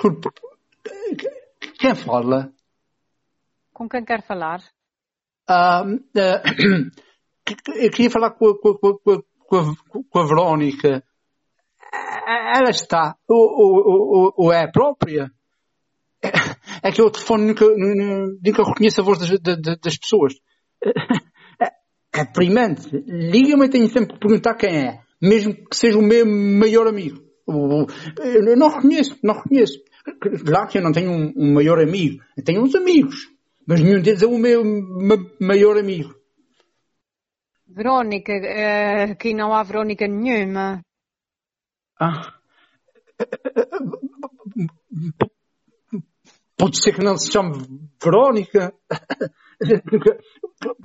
desculpe, quem fala? Com quem quer falar? Ah, ah, eu queria falar com, a- com, com, com, a, Verónica. Ah, Ela está, ou, ou, ou- é a própria? É que o telefone nunca, nunca reconheço a voz das, das, pessoas. É deprimente. Liga-me e tenho sempre que perguntar quem é. Mesmo que seja o meu maior amigo. Eu não reconheço, não reconheço. Claro que eu não tenho um, um maior amigo. Eu tenho uns amigos. Mas nenhum deles é o meu ma- maior amigo. Verónica, eh, aqui não há Verónica nenhuma. Ah. Pode ser que não se chame Verónica.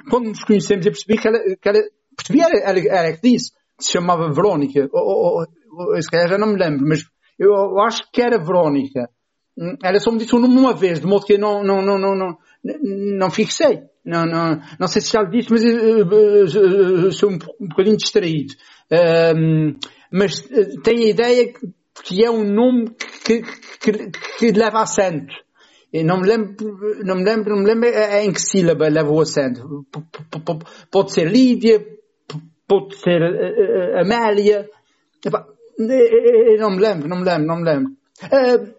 Quando nos conhecemos, eu percebi que ela, que ela percebi ela, ela, ela que disse que se chamava Verónica. Ou, ou, ou, se calhar já não me lembro, mas eu, acho que era Verónica. Hum, Ela só me disse o nome uma vez, de modo que eu não, não, não, não, não, não fixei. Não, não, não sei se já lhe disse, mas eu, eu, eu, eu sou um, um bocadinho distraído. Hum, mas eh, tenho a ideia que, é um nome que, que, que leva acento. Eu não me lembro, não me lembro, não me lembro em que sílaba leva o acento. Pode ser Lídia, pode ser eh, eh, Amélia. Epá, eh, eh, Não me lembro, não me lembro, não me lembro. Eh,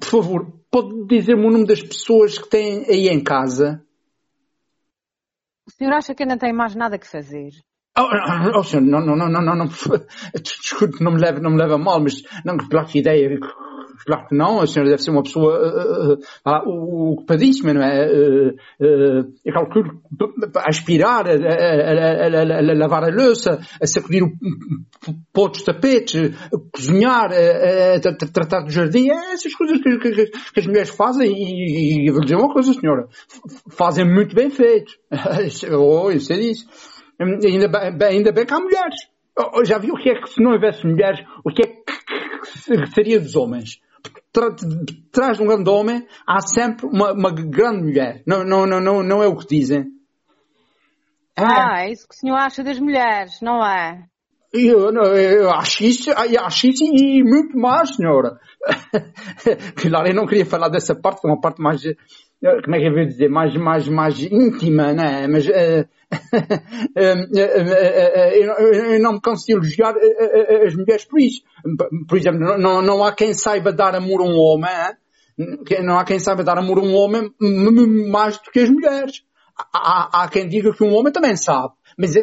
Por favor, pode dizer-me o nome das pessoas que têm aí em casa? O senhor acha que ainda tem mais nada que fazer? Oh, oh, oh, senhor, não, não, não, não, não, não, desculpe, não me leva, não me leva mal, mas não, que ideia, claro que não, a senhora deve ser uma pessoa uh, ocupadíssima, não é? Eu calculo a aspirar, a, a, a, a, lavar a louça, a sacudir o tapetes, a cozinhar, tratar do jardim, é essas coisas que, que, que as mulheres fazem e, e, e vou dizer uma coisa, senhora, fazem muito bem feito. oh, eu sei disso. Ainda bem, ainda bem que há mulheres. Já viu o que é que se não houvesse mulheres, o que é que seria dos homens? Tra- Atrás de um grande homem há sempre uma, uma grande mulher. Não, não, não, não, não é o que dizem. Ah, é isso que o senhor acha das mulheres, não é? Eu, não, eu acho isso, eu acho isso e muito mais, senhora. Claro, eu não queria falar dessa parte, que é uma parte mais, como é que eu vou dizer, mais, mais, mais íntima, né? Mas, eh, eh, eh, eu, não me de elogiar as mulheres por isso. Por exemplo, não, não há quem saiba dar amor a um homem, hein? Não há quem saiba dar amor a um homem mais do que as mulheres. Há, há quem diga que um homem também sabe. Mas é,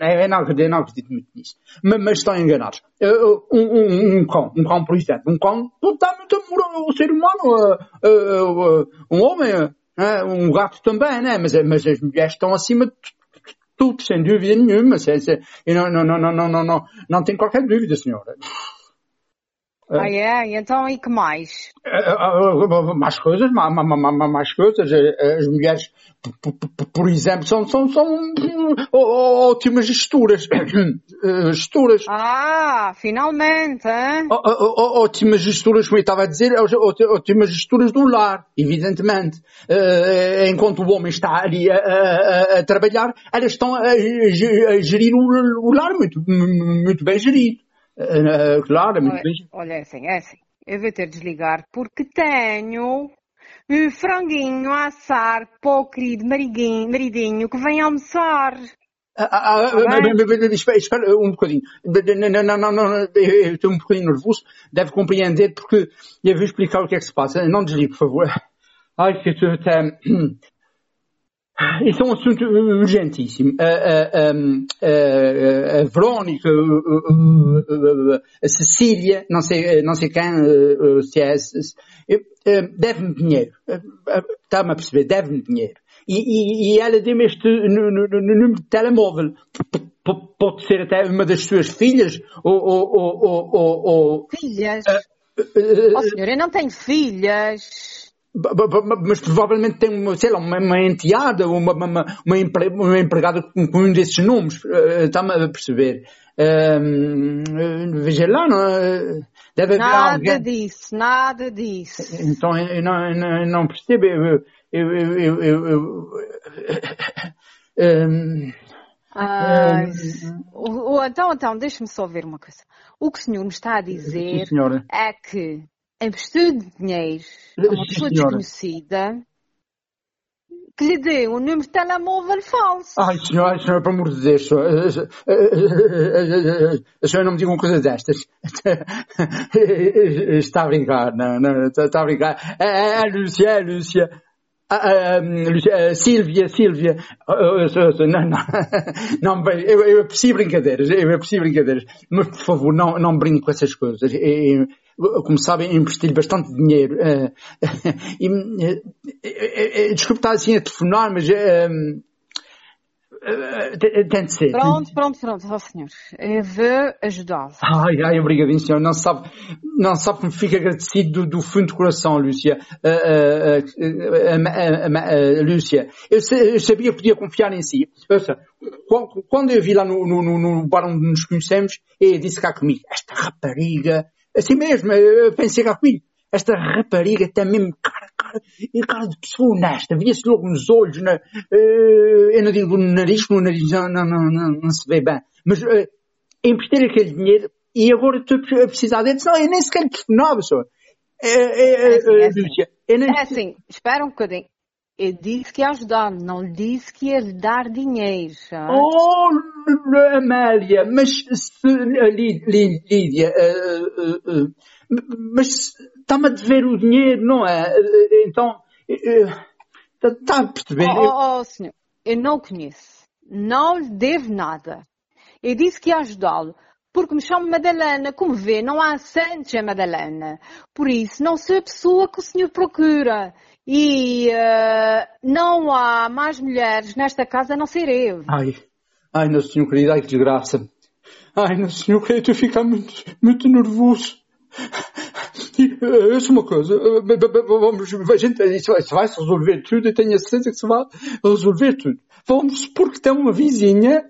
é, eu, não acredito, eu não acredito muito nisso. Mas, mas estão enganados. Eh, Um, um, um cão, um cão, por exemplo, um cão muito amor ao ser humano, um homem, eh, um gato também, né? mas, mas as mulheres estão acima de tudo, sem dúvida nenhuma. Não, não, não, não, não, não, não, não tenho qualquer dúvida, senhora. Ah, é? E Então, e que mais? Eh, eh, mais coisas, mais, mais, mais coisas. Eh, As mulheres, por exemplo, são, são, são ótimas gestoras. Eh, Gestoras. Ah, finalmente, hein? Ótimas gestoras, como eu estava a dizer, ótimas gestoras do lar, evidentemente. Eh, Enquanto o homem está ali a, trabalhar, elas estão a, ge- a gerir o, o lar muito, muito bem gerido. Eh, Claro, é muito Olha, gerido. olha, é assim, é assim. Eu vou ter de desligar porque tenho um franguinho a assar para o querido mariguinho, maridinho que vem almoçar. Ah, ah, ah, Tá mas- mas- mas- Espera, espera um bocadinho. Não, não, não, não, não, eu estou um bocadinho nervoso. Deve compreender porque eu vou explicar o que é que se passa. Não desligue, por favor. Ai, que eu estou até... Isso é um assunto urgentíssimo. A, a, a, a, Verónica, a, Cecília, não sei, não sei quem, eh, se é, eh, deve-me dinheiro. Eh, eh, Está-me a perceber, deve-me dinheiro. E, e, e ela deu-me este número de telemóvel. Pode ser até uma das suas filhas, ou, ou, ou, ou, ou, Filhas? eh, Oh, senhor, eu não tenho filhas. Mas provavelmente tem uma, sei lá, uma, uma enteada, uma, uma, uma, empre- uma empregada com, com um desses nomes, eh, está-me a perceber. Ehm, eh, veja lá, não, é? deve haver Nada alguém. disso, nada disso. Então eu não, não, não percebo, eu, eu, eu, eu, eu, eu- Ehm, Ah, o- então, então, deixe-me só ver uma coisa. O que o senhor me está a sim, dizer senhora. é que emprestou dinheiro a uma pessoa senhora. desconhecida que lhe deu um número de telemóvel falso. Ai, senhor, ai, senhor, pelo amor de Deus, senhor. Eh, A senhora não me diga uma coisa destas. Está a brincar, não, não, está a brincar. É, é, é, Lúcia, é, Lúcia. Ah, ah, hum, Sílvia. Ah, ah, sou- sou- Não, não, não, bem, eu, eu aprecio brincadeiras, eu aprecio brincadeiras, mas por favor, não, não brinque com essas coisas. Eu- como sabem, eu emprestei-lhe bastante dinheiro. eh, e, eh, eh, Desculpe estar assim a telefonar, mas tem de ser. Pronto, pronto, pronto, ó senhor. Eu vou ajudá-lo. Ai, ai, obrigadinho, senhor. Não sabe, não sabe como fico agradecido do, do fundo do coração, Lúcia. Ah, Lúcia, eu, sa- eu sabia que podia confiar em si. Ouça, quando, eu vi lá no, no, no, no bar onde nos conhecemos, ele disse cá comigo, esta rapariga, assim mesmo, eu pensei cá comigo, esta rapariga tem mesmo cara, cara, cara de pessoa honesta, via-se logo nos olhos, na, eh, eu não digo no nariz, no nariz não, não, não, não, se vê bem, mas eh, emprestei aquele dinheiro e agora estou a precisar dele. Não, eu nem sequer telefonava, senhor. É, é, assim, é é. É assim, espera um bocadinho. Eu disse que ajudá-lo, não disse que ia lhe dar dinheiro. Oh, Amélia, mas se, Lí- Lídia, eh, eh, eh, mas está-me a dever o dinheiro, não é? Eh, Então, está a perceber? Oh, oh, oh, senhor, eu não o conheço. Não lhe devo nada. Eu disse que ia ajudá-lo. Porque me chamo Madalena. Como vê, não há santos a Madalena. Por isso, não sou a pessoa que o senhor procura. E eh, não há mais mulheres nesta casa a não ser eu. Ai, ai, meu senhor querido, ai que desgraça. Ai, meu senhor querido, a ficar muito, muito nervoso. E, eh, Isso é uma coisa, eh, vamos, a gente, isso vai, isso se resolver tudo, eu tenho a certeza que se vai resolver tudo. Vamos supor que tem uma vizinha,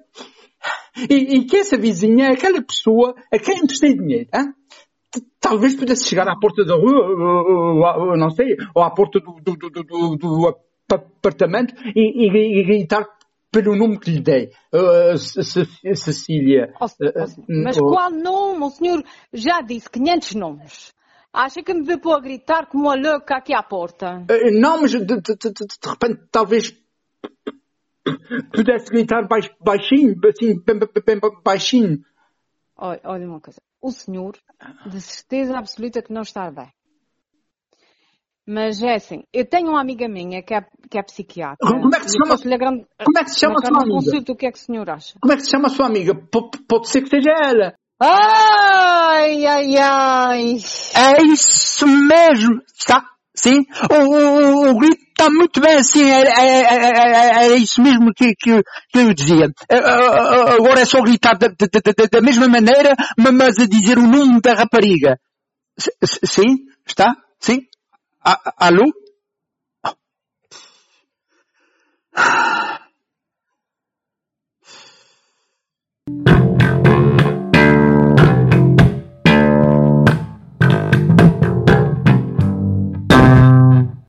e, e que essa vizinha é aquela pessoa a quem emprestei dinheiro, hein? Talvez pudesse chegar à porta da rua, ou, ou, ou não sei, ou à porta do, do, do, do, do ap- apartamento e, e, e gritar pelo nome que lhe dei. Uh, Ce- Ce- Cecília. Oh, oh, senhor. Mas Oh. qual nome? O senhor já disse 500 nomes. Acha que me veio pôr a gritar como uma louca aqui à porta? Uh, Não, mas de, de, de, de- de repente talvez pudesse gritar baix, baixinho, assim, bem, bem, bem baixinho. Olha, olha uma coisa. O senhor, de certeza absoluta que não está bem. Mas é assim, eu tenho uma amiga minha que é, que é psiquiatra. Como é que se chama? agrand- Como é que se chama a sua amiga? consulta, o que é que o senhor acha? Como é que se chama a sua amiga? P- pode ser que seja ela. Ai, ai, ai. É isso mesmo, está? Sim? O, o, o grito está muito bem assim, é, é, é, é, é isso mesmo que, que, que eu dizia. É, é, é, Agora é só gritar da, da, da- da mesma maneira, ma- mas a dizer o nome da rapariga. Sim? Está? Sim? A- Alô?